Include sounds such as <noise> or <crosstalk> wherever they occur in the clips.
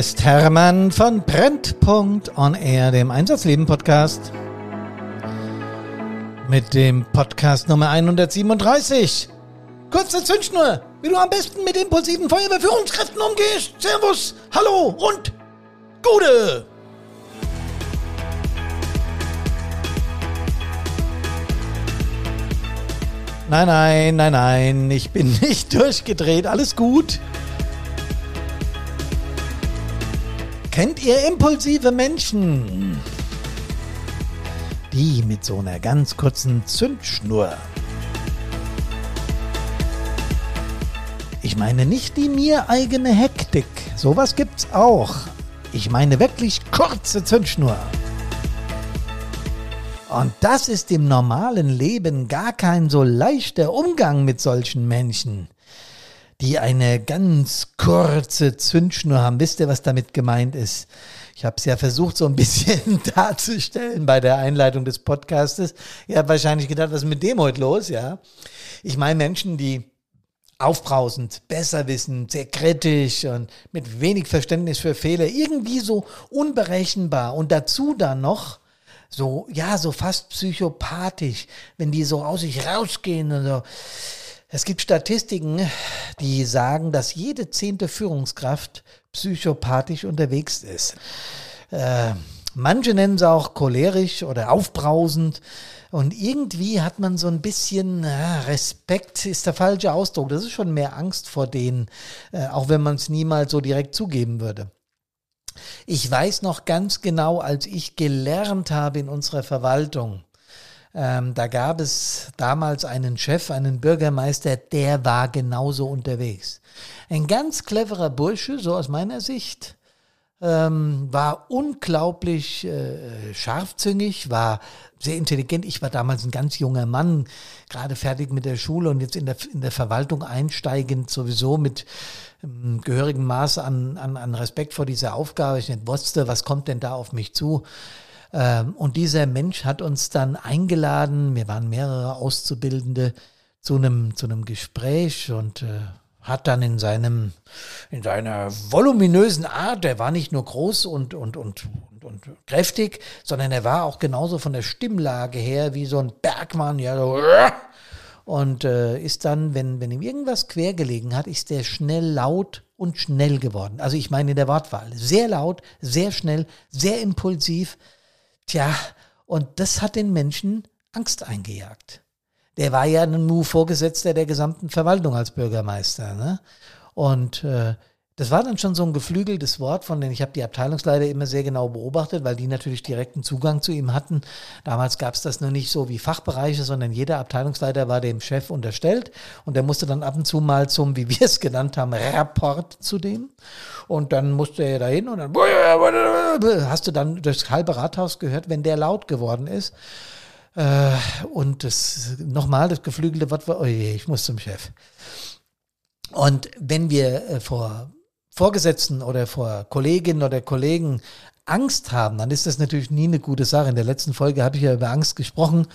ist Hermann von Brennpunkt on Air, dem Einsatzleben Podcast. Mit dem Podcast Nummer 137. Kurze Zündschnur, wie du am besten mit impulsiven Feuerwehrführungskräften umgehst. Servus, hallo und Gute! Nein, nein, nein, nein, ich bin <laughs> nicht durchgedreht, alles gut. Kennt ihr impulsive Menschen? Die mit so einer ganz kurzen Zündschnur. Ich meine nicht die mir eigene Hektik. Sowas gibt's auch. Ich meine wirklich kurze Zündschnur. Und das ist im normalen Leben gar kein so leichter Umgang mit solchen Menschen, die eine ganz kurze Zündschnur haben. Wisst ihr, was damit gemeint ist? Ich habe es ja versucht, so ein <laughs> bisschen darzustellen bei der Einleitung des Podcastes. Ihr habt wahrscheinlich gedacht, was ist mit dem heute los? Ja, ich meine Menschen, die aufbrausend, besserwissend, sehr kritisch und mit wenig Verständnis für Fehler, irgendwie so unberechenbar und dazu dann noch so, ja, so fast psychopathisch, wenn die so aus sich rausgehen und so. Es gibt Statistiken, die sagen, dass jede zehnte Führungskraft psychopathisch unterwegs ist. Äh, manche nennen es auch cholerisch oder aufbrausend. Und irgendwie hat man so ein bisschen ja, Respekt, ist der falsche Ausdruck. Das ist schon mehr Angst vor denen, äh, auch wenn man es niemals so direkt zugeben würde. Ich weiß noch ganz genau, als ich gelernt habe in unserer Verwaltung, ähm, da gab es damals einen Chef, einen Bürgermeister, der war genauso unterwegs. Ein ganz cleverer Bursche, so aus meiner Sicht, ähm, war unglaublich äh, scharfzüngig, war sehr intelligent. Ich war damals ein ganz junger Mann, gerade fertig mit der Schule und jetzt in der, in der Verwaltung einsteigend, sowieso mit ähm, gehörigem Maß an, an, an Respekt vor dieser Aufgabe. Ich nicht wusste, was kommt denn da auf mich zu. Ähm, und dieser Mensch hat uns dann eingeladen, wir waren mehrere Auszubildende, zu einem, zu einem Gespräch und äh, hat dann in seinem, in seiner voluminösen Art, der war nicht nur groß und, und, und, und, kräftig, sondern er war auch genauso von der Stimmlage her wie so ein Bergmann, ja, so, und äh, ist dann, wenn, wenn ihm irgendwas quer gelegen hat, ist der schnell laut und schnell geworden. Also ich meine in der Wortwahl. Sehr laut, sehr schnell, sehr impulsiv. Tja, und das hat den Menschen Angst eingejagt der war ja nun Vorgesetzter der gesamten Verwaltung als Bürgermeister. Ne? Und äh, das war dann schon so ein geflügeltes Wort von denen ich habe die Abteilungsleiter immer sehr genau beobachtet, weil die natürlich direkten Zugang zu ihm hatten. Damals gab es das nur nicht so wie Fachbereiche, sondern jeder Abteilungsleiter war dem Chef unterstellt und der musste dann ab und zu mal zum, wie wir es genannt haben, Rapport zu dem. Und dann musste er dahin und dann hast du dann durchs halbe Rathaus gehört, wenn der laut geworden ist. Äh, und das nochmal das geflügelte Wort war, oh je, ich muss zum Chef. Und wenn wir äh, vor Vorgesetzten oder vor Kolleginnen oder Kollegen Angst haben, dann ist das natürlich nie eine gute Sache. In der letzten Folge habe ich ja über Angst gesprochen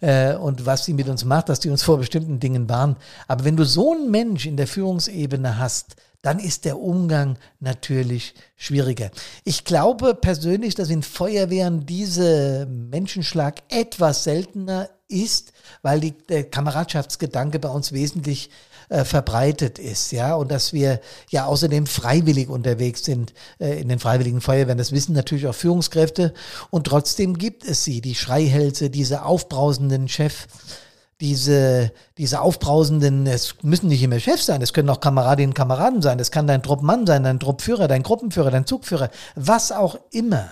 äh, und was sie mit uns macht, dass die uns vor bestimmten Dingen warnen. Aber wenn du so einen Mensch in der Führungsebene hast, dann ist der Umgang natürlich schwieriger. Ich glaube persönlich, dass in Feuerwehren dieser Menschenschlag etwas seltener ist, weil die, der Kameradschaftsgedanke bei uns wesentlich äh, verbreitet ist, ja, und dass wir ja außerdem freiwillig unterwegs sind äh, in den freiwilligen Feuerwehren. Das wissen natürlich auch Führungskräfte und trotzdem gibt es sie, die Schreihälse, diese aufbrausenden Chefs diese, diese aufbrausenden, es müssen nicht immer Chefs sein, es können auch Kameradinnen und Kameraden sein, es kann dein Truppmann sein, dein Truppführer, dein Gruppenführer, dein Zugführer, was auch immer.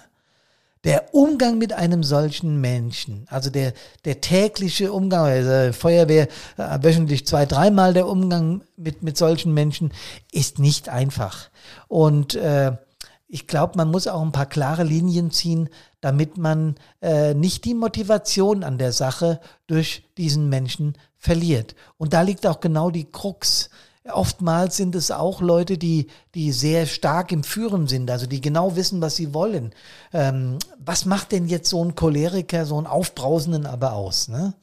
Der Umgang mit einem solchen Menschen, also der, der tägliche Umgang, also Feuerwehr äh, wöchentlich zwei, dreimal der Umgang mit, mit solchen Menschen ist nicht einfach. Und äh, ich glaube, man muss auch ein paar klare Linien ziehen, damit man äh, nicht die Motivation an der Sache durch diesen Menschen verliert. Und da liegt auch genau die Krux. Oftmals sind es auch Leute, die, die sehr stark im Führen sind, also die genau wissen, was sie wollen. Ähm, was macht denn jetzt so ein Choleriker, so einen Aufbrausenden aber aus? Ne?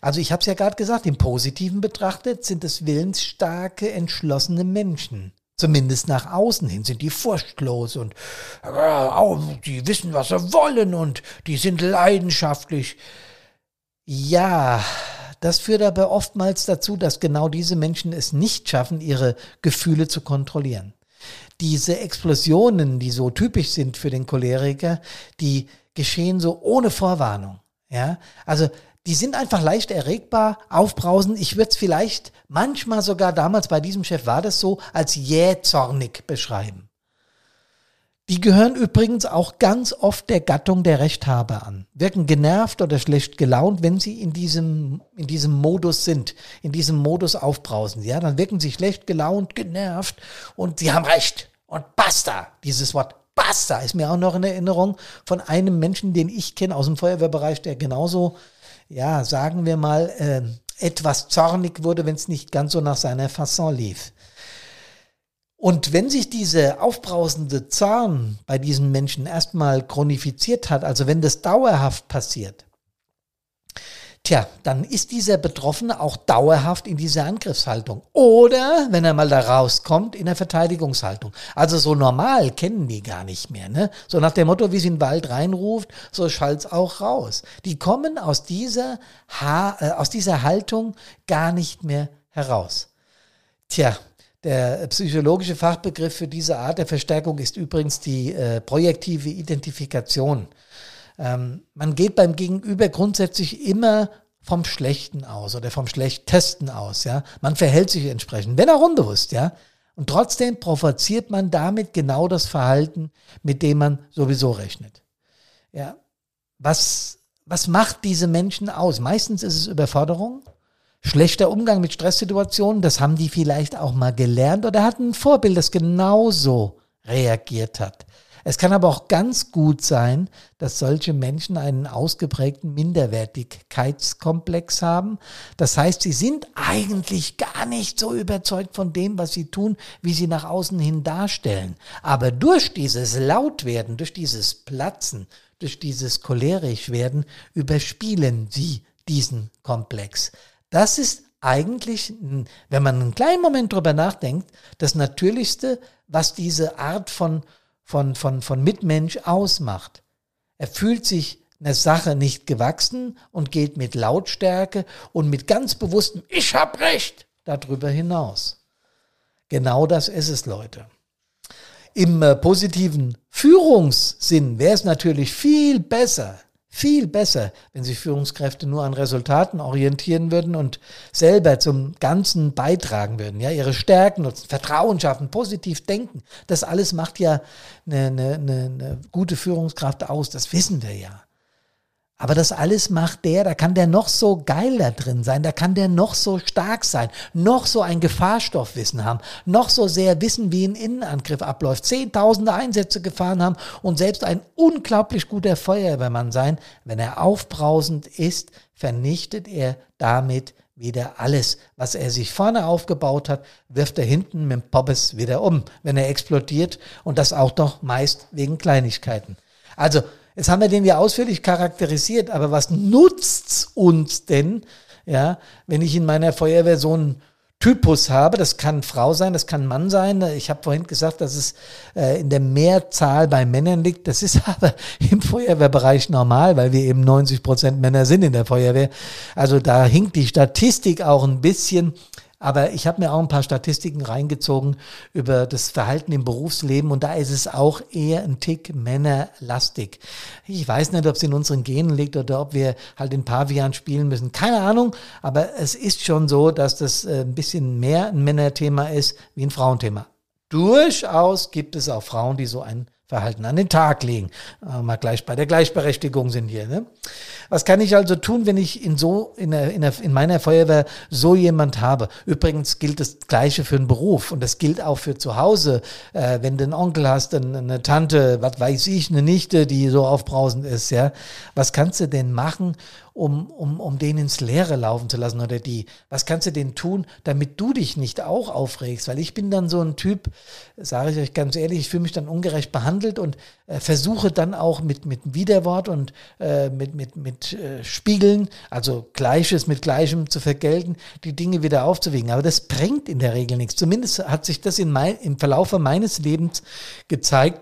Also ich habe es ja gerade gesagt, im Positiven betrachtet sind es willensstarke, entschlossene Menschen Zumindest nach außen hin sind die furchtlos und äh, die wissen, was sie wollen und die sind leidenschaftlich. Ja, das führt aber oftmals dazu, dass genau diese Menschen es nicht schaffen, ihre Gefühle zu kontrollieren. Diese Explosionen, die so typisch sind für den Choleriker, die geschehen so ohne Vorwarnung. Ja, also die sind einfach leicht erregbar, aufbrausend. Ich würde es vielleicht manchmal sogar damals bei diesem Chef war das so als jähzornig beschreiben. Die gehören übrigens auch ganz oft der Gattung der Rechthaber an, wirken genervt oder schlecht gelaunt, wenn sie in diesem, in diesem Modus sind, in diesem Modus aufbrausen. Ja, dann wirken sie schlecht gelaunt, genervt und sie haben Recht. Und basta, dieses Wort basta ist mir auch noch in Erinnerung von einem Menschen, den ich kenne aus dem Feuerwehrbereich, der genauso ja, sagen wir mal, äh, etwas zornig wurde, wenn es nicht ganz so nach seiner Fasson lief. Und wenn sich diese aufbrausende Zorn bei diesen Menschen erstmal chronifiziert hat, also wenn das dauerhaft passiert, Tja, dann ist dieser Betroffene auch dauerhaft in dieser Angriffshaltung. Oder, wenn er mal da rauskommt, in der Verteidigungshaltung. Also so normal kennen die gar nicht mehr. Ne? So nach dem Motto, wie sie in den Wald reinruft, so schallt's auch raus. Die kommen aus dieser, ha äh, aus dieser Haltung gar nicht mehr heraus. Tja, der psychologische Fachbegriff für diese Art der Verstärkung ist übrigens die äh, projektive Identifikation. Ähm, man geht beim Gegenüber grundsätzlich immer vom Schlechten aus oder vom Schlechtesten aus, ja. Man verhält sich entsprechend, wenn auch unbewusst, ja. Und trotzdem provoziert man damit genau das Verhalten, mit dem man sowieso rechnet. Ja. Was, was macht diese Menschen aus? Meistens ist es Überforderung, schlechter Umgang mit Stresssituationen, das haben die vielleicht auch mal gelernt oder hatten ein Vorbild, das genauso reagiert hat. Es kann aber auch ganz gut sein, dass solche Menschen einen ausgeprägten Minderwertigkeitskomplex haben. Das heißt, sie sind eigentlich gar nicht so überzeugt von dem, was sie tun, wie sie nach außen hin darstellen. Aber durch dieses Lautwerden, durch dieses Platzen, durch dieses cholerisch werden, überspielen sie diesen Komplex. Das ist eigentlich, wenn man einen kleinen Moment drüber nachdenkt, das Natürlichste, was diese Art von von, von, von Mitmensch ausmacht. Er fühlt sich einer Sache nicht gewachsen und geht mit Lautstärke und mit ganz bewusstem Ich hab Recht darüber hinaus. Genau das ist es, Leute. Im äh, positiven Führungssinn wäre es natürlich viel besser, viel besser, wenn sich Führungskräfte nur an Resultaten orientieren würden und selber zum Ganzen beitragen würden. Ja, ihre Stärken nutzen, Vertrauen schaffen, positiv denken. Das alles macht ja eine, eine, eine gute Führungskraft aus. Das wissen wir ja. Aber das alles macht der, da kann der noch so geil da drin sein, da kann der noch so stark sein, noch so ein Gefahrstoffwissen haben, noch so sehr wissen, wie ein Innenangriff abläuft, zehntausende Einsätze gefahren haben und selbst ein unglaublich guter Feuerwehrmann sein. Wenn er aufbrausend ist, vernichtet er damit wieder alles, was er sich vorne aufgebaut hat, wirft er hinten mit dem Poppes wieder um, wenn er explodiert und das auch doch meist wegen Kleinigkeiten. Also Jetzt haben wir den ja ausführlich charakterisiert, aber was nutzt's uns denn, ja, wenn ich in meiner Feuerwehr so einen Typus habe, das kann Frau sein, das kann Mann sein. Ich habe vorhin gesagt, dass es äh, in der Mehrzahl bei Männern liegt. Das ist <laughs> aber im Feuerwehrbereich normal, weil wir eben 90 Prozent Männer sind in der Feuerwehr. Also da hinkt die Statistik auch ein bisschen. Aber ich habe mir auch ein paar Statistiken reingezogen über das Verhalten im Berufsleben und da ist es auch eher ein Tick männerlastig. Ich weiß nicht, ob es in unseren Genen liegt oder ob wir halt in Pavian spielen müssen. Keine Ahnung, aber es ist schon so, dass das äh, ein bisschen mehr ein Männerthema ist wie ein Frauenthema. Durchaus gibt es auch Frauen, die so ein Verhalten an den Tag legen. Äh, mal gleich bei der Gleichberechtigung sind hier. Ne? Was kann ich also tun, wenn ich in so in, der, in, der, in meiner Feuerwehr so jemand habe? Übrigens gilt das Gleiche für einen Beruf und das gilt auch für zu Hause. Äh, wenn du einen Onkel hast, eine, eine Tante, was weiß ich, eine Nichte, die so aufbrausend ist, ja, was kannst du denn machen, um, um, um den ins Leere laufen zu lassen oder die? Was kannst du denn tun, damit du dich nicht auch aufregst? Weil ich bin dann so ein Typ, sage ich euch ganz ehrlich, ich fühle mich dann ungerecht behandelt und äh, versuche dann auch mit, mit Widerwort und äh, mit, mit, mit äh, Spiegeln, also Gleiches mit Gleichem zu vergelten, die Dinge wieder aufzuwiegen. Aber das bringt in der Regel nichts. Zumindest hat sich das in mein, im Verlauf meines Lebens gezeigt,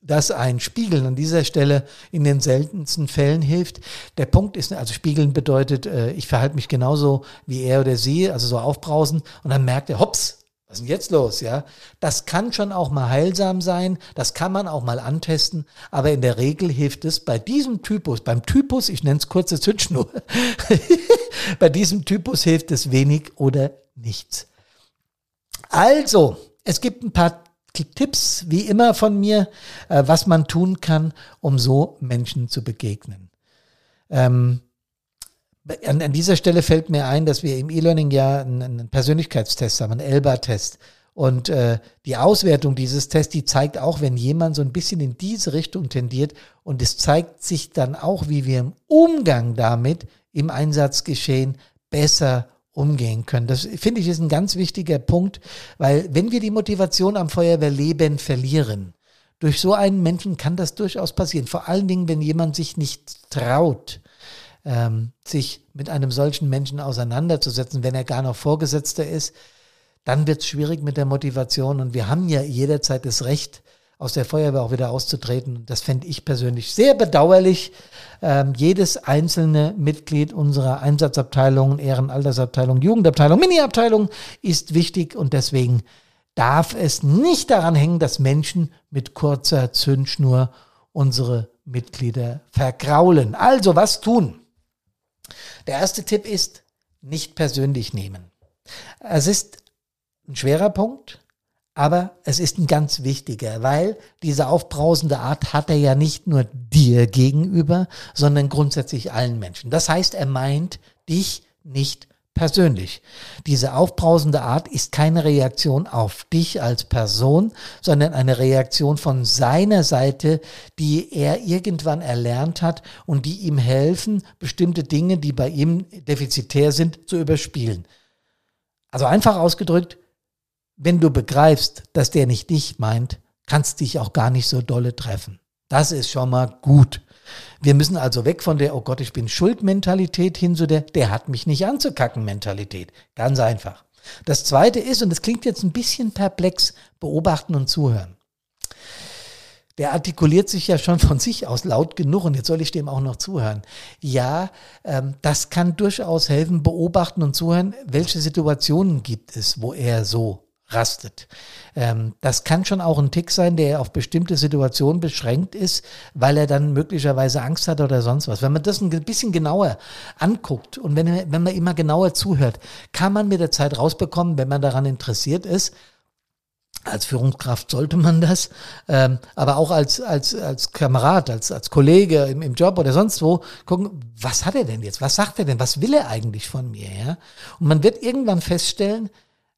dass ein Spiegeln an dieser Stelle in den seltensten Fällen hilft. Der Punkt ist, also Spiegeln bedeutet, äh, ich verhalte mich genauso wie er oder sie, also so aufbrausen und dann merkt er, hops, was ist denn jetzt los, ja? Das kann schon auch mal heilsam sein, das kann man auch mal antesten, aber in der Regel hilft es bei diesem Typus, beim Typus, ich nenne es kurze Zündschnur, <laughs> bei diesem Typus hilft es wenig oder nichts. Also, es gibt ein paar Tipps, wie immer von mir, äh, was man tun kann, um so Menschen zu begegnen. Ähm, an, an, dieser Stelle fällt mir ein, dass wir im E-Learning ja einen, einen, Persönlichkeitstest haben, einen ELBA-Test. Und äh, die Auswertung dieses Tests, die zeigt auch, wenn jemand so ein bisschen in diese Richtung tendiert und es zeigt sich dann auch, wie wir im Umgang damit im Einsatzgeschehen besser umgehen können. Das finde ich ist ein ganz wichtiger Punkt, weil wenn wir die Motivation am Feuerwehrleben verlieren, durch so einen Menschen kann das durchaus passieren. Vor allen Dingen, wenn jemand sich nicht traut, ähm, sich mit einem solchen Menschen auseinanderzusetzen, wenn er gar noch Vorgesetzter ist, dann wird es schwierig mit der Motivation. Und wir haben ja jederzeit das Recht, aus der Feuerwehr auch wieder auszutreten. Das fände ich persönlich sehr bedauerlich. Ähm, jedes einzelne Mitglied unserer Einsatzabteilungen, Ehrenaltersabteilung, Jugendabteilung, Miniabteilung ist wichtig und deswegen darf es nicht daran hängen, dass Menschen mit kurzer Zündschnur unsere Mitglieder vergraulen. Also was tun? Der erste Tipp ist, nicht persönlich nehmen. Es ist ein schwerer Punkt, aber es ist ein ganz wichtiger, weil diese aufbrausende Art hat er ja nicht nur dir gegenüber, sondern grundsätzlich allen Menschen. Das heißt, er meint dich nicht persönlich. Diese aufbrausende Art ist keine Reaktion auf dich als Person, sondern eine Reaktion von seiner Seite, die er irgendwann erlernt hat und die ihm helfen, bestimmte Dinge, die bei ihm defizitär sind, zu überspielen. Also einfach ausgedrückt, wenn du begreifst, dass der nicht dich meint, kannst dich auch gar nicht so dolle treffen. Das ist schon mal gut. Wir müssen also weg von der, oh Gott, ich bin Schuld-Mentalität hin zu der, der hat mich nicht anzukacken Mentalität. Ganz einfach. Das zweite ist, und das klingt jetzt ein bisschen perplex, beobachten und zuhören. Der artikuliert sich ja schon von sich aus laut genug und jetzt soll ich dem auch noch zuhören. Ja, ähm, das kann durchaus helfen, beobachten und zuhören, welche Situationen gibt es, wo er so rastet. Ähm, das kann schon auch ein Tick sein, der auf bestimmte Situationen beschränkt ist, weil er dann möglicherweise Angst hat oder sonst was. Wenn man das ein bisschen genauer anguckt und wenn, wenn man immer genauer zuhört, kann man mit der Zeit rausbekommen, wenn man daran interessiert ist, als Führungskraft sollte man das, ähm, aber auch als, als, als Kamerad, als, als Kollege im, im Job oder sonst wo, gucken, was hat er denn jetzt? Was sagt er denn? Was will er eigentlich von mir? Ja? Und man wird irgendwann feststellen,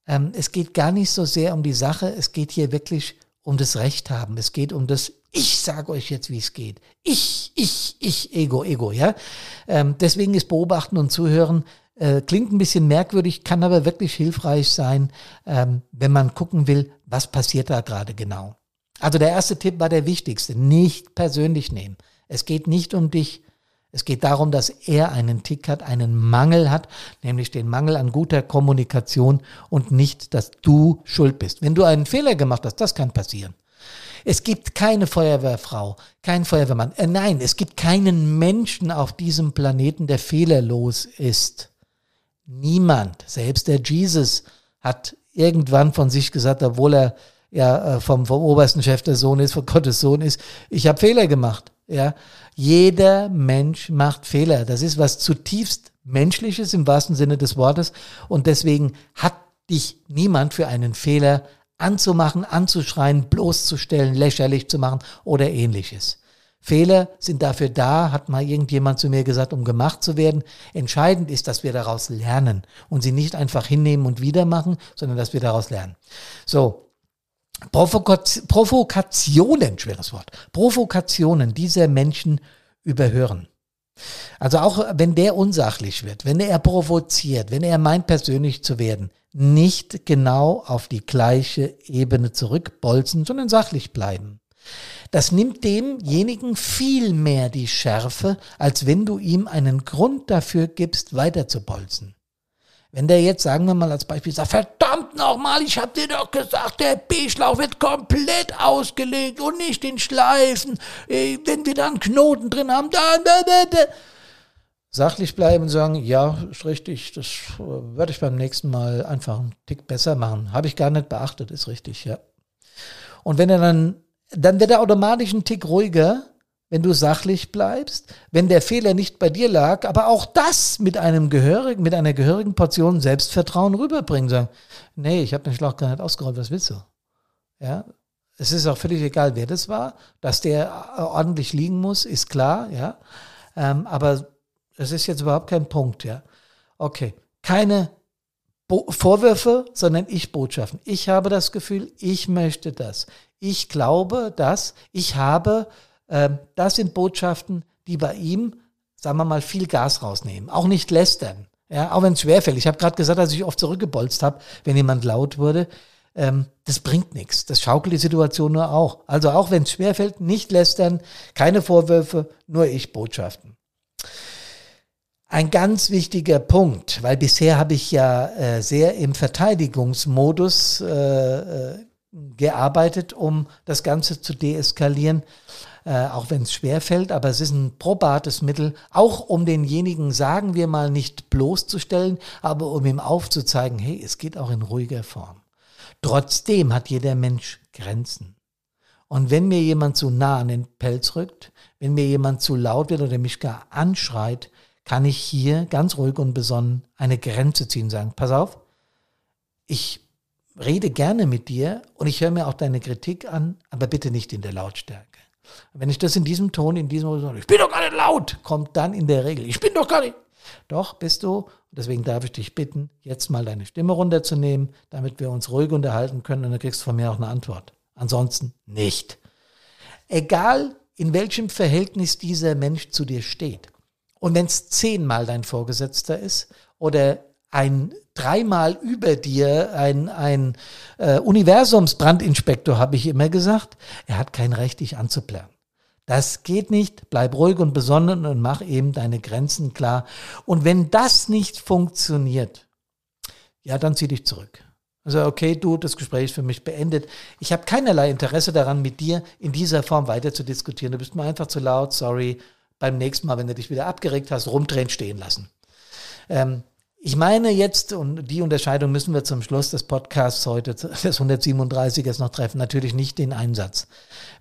ähm, es geht gar nicht so sehr um die Sache, es geht hier wirklich um das Recht haben. Es geht um das, ich sage euch jetzt, wie es geht. Ich, ich, ich, Ego, Ego, ja. Ähm, deswegen ist Beobachten und Zuhören äh, klingt ein bisschen merkwürdig, kann aber wirklich hilfreich sein, ähm, wenn man gucken will, was passiert da gerade genau. Also der erste Tipp war der wichtigste, nicht persönlich nehmen. Es geht nicht um dich, es geht darum, dass er einen Tick hat, einen Mangel hat, nämlich den Mangel an guter Kommunikation und nicht, dass du schuld bist. Wenn du einen Fehler gemacht hast, das kann passieren. Es gibt keine Feuerwehrfrau, kein Feuerwehrmann. Äh, nein, es gibt keinen Menschen auf diesem Planeten, der fehlerlos ist. Niemand, selbst der Jesus hat irgendwann von sich gesagt, obwohl er ja äh, vom, vom obersten Chef der Sohn ist, von Gottes Sohn ist, ich habe Fehler gemacht. Ja, jeder Mensch macht Fehler. Das ist was zutiefst Menschliches im wahrsten Sinne des Wortes. Und deswegen hat dich niemand für einen Fehler anzumachen, anzuschreien, bloßzustellen, lächerlich zu machen oder ähnliches. Fehler sind dafür da, hat mal irgendjemand zu mir gesagt, um gemacht zu werden. Entscheidend ist, dass wir daraus lernen und sie nicht einfach hinnehmen und wieder machen, sondern dass wir daraus lernen. So, Provokationen, schweres Wort, Provokationen dieser Menschen überhören. Also auch wenn der unsachlich wird, wenn er provoziert, wenn er meint persönlich zu werden, nicht genau auf die gleiche Ebene zurückbolzen, sondern sachlich bleiben. Das nimmt demjenigen viel mehr die Schärfe, als wenn du ihm einen Grund dafür gibst, weiter zu bolzen. Wenn der jetzt, sagen wir mal als Beispiel, sagt, verdammt nochmal, ich hab dir doch gesagt, der B-Schlauch wird komplett ausgelegt und nicht in Schleifen. Äh, wenn wir da einen Knoten drin haben, dann... Sachlich bleiben und sagen, ja, ist richtig, das äh, werde ich beim nächsten Mal einfach einen Tick besser machen. Habe ich gar nicht beachtet, ist richtig, ja. Und wenn er dann, dann wird er automatisch einen Tick ruhiger, wenn du sachlich bleibst, wenn der Fehler nicht bei dir lag, aber auch das mit einem gehörigen, mit einer gehörigen Portion Selbstvertrauen rüberbringen, sagen, nee, ich habe den Schlauch gar nicht ausgerollt, was willst du? Ja, es ist auch völlig egal, wer das war, dass der ordentlich liegen muss, ist klar, ja, ähm, aber es ist jetzt überhaupt kein Punkt, ja. Okay, keine Bo Vorwürfe, sondern ich Botschaften. Ich habe das Gefühl, ich möchte das. Ich glaube, dass ich habe das sind Botschaften, die bei ihm, sagen wir mal, viel Gas rausnehmen. Auch nicht lästern. Ja, auch wenn es schwerfällt. Ich habe gerade gesagt, dass ich oft zurückgebolzt habe, wenn jemand laut wurde. Ähm, das bringt nichts. Das schaukelt die Situation nur auch. Also auch wenn es schwerfällt, nicht lästern, keine Vorwürfe, nur ich Botschaften. Ein ganz wichtiger Punkt, weil bisher habe ich ja äh, sehr im Verteidigungsmodus äh, äh gearbeitet, um das Ganze zu deeskalieren äh, auch wenn es schwer fällt, aber es ist ein probates Mittel, auch um denjenigen, sagen wir mal, nicht bloßzustellen, aber um ihm aufzuzeigen, hey, es geht auch in ruhiger Form. Trotzdem hat jeder Mensch Grenzen. Und wenn mir jemand zu nah an den Pelz rückt, wenn mir jemand zu laut wird oder mich gar anschreit, kann ich hier ganz ruhig und besonnen eine Grenze ziehen, sagen, pass auf, ich rede gerne mit dir und ich höre mir auch deine Kritik an, aber bitte nicht in der Lautstärke. Wenn ich das in diesem Ton, in diesem ich bin doch gar nicht laut, kommt dann in der Regel, ich bin doch gar nicht. Doch, bist du. Deswegen darf ich dich bitten, jetzt mal deine Stimme runterzunehmen, damit wir uns ruhig unterhalten können und dann kriegst du von mir auch eine Antwort. Ansonsten nicht. Egal, in welchem Verhältnis dieser Mensch zu dir steht. Und wenn es zehnmal dein Vorgesetzter ist oder ein dreimal über dir, ein, ein äh, Universumsbrandinspektor, habe ich immer gesagt, er hat kein Recht, dich anzuplären. Das geht nicht. Bleib ruhig und besonnen und mach eben deine Grenzen klar. Und wenn das nicht funktioniert, ja, dann zieh dich zurück. Also, okay, du, das Gespräch ist für mich beendet. Ich habe keinerlei Interesse daran, mit dir in dieser Form weiter zu diskutieren. Du bist mir einfach zu laut, sorry. Beim nächsten Mal, wenn du dich wieder abgeregt hast, rumdrehen, stehen lassen. Ähm, ich meine jetzt, und die Unterscheidung müssen wir zum Schluss des Podcasts heute, des 137ers noch treffen, natürlich nicht den Einsatz.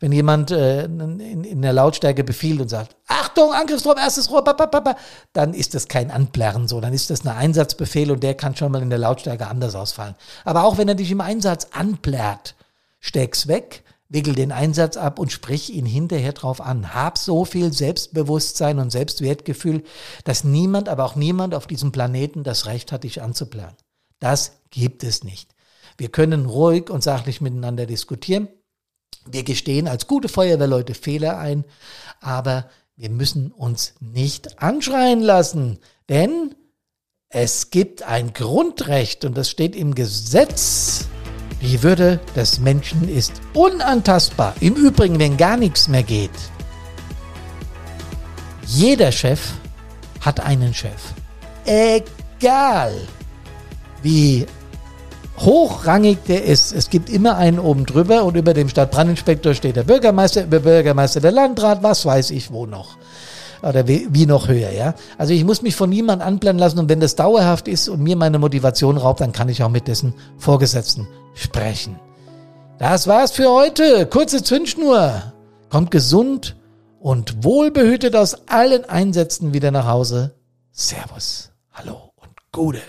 Wenn jemand äh, in, in der Lautstärke befiehlt und sagt, Achtung, Angriffsdruck, erstes Rohr, papapapa, dann ist das kein Anplärren so, dann ist das ein Einsatzbefehl und der kann schon mal in der Lautstärke anders ausfallen. Aber auch wenn er dich im Einsatz anplärrt, steck's weg, wickel den Einsatz ab und sprich ihn hinterher drauf an. Hab so viel Selbstbewusstsein und Selbstwertgefühl, dass niemand, aber auch niemand auf diesem Planeten das Recht hat, dich anzuplanen. Das gibt es nicht. Wir können ruhig und sachlich miteinander diskutieren. Wir gestehen als gute Feuerwehrleute Fehler ein, aber wir müssen uns nicht anschreien lassen, denn es gibt ein Grundrecht und das steht im Gesetz. Die Würde des Menschen ist unantastbar. Im Übrigen, wenn gar nichts mehr geht. Jeder Chef hat einen Chef. Egal, wie hochrangig der ist. Es gibt immer einen oben drüber und über dem Stadtbrandinspektor steht der Bürgermeister, über Bürgermeister der Landrat, was weiß ich wo noch oder wie, wie noch höher, ja. Also ich muss mich von niemandem anplanen lassen und wenn das dauerhaft ist und mir meine Motivation raubt, dann kann ich auch mit dessen Vorgesetzten sprechen. Das war's für heute. Kurze Zündschnur. Kommt gesund und wohlbehütet aus allen Einsätzen wieder nach Hause. Servus, hallo und Gute.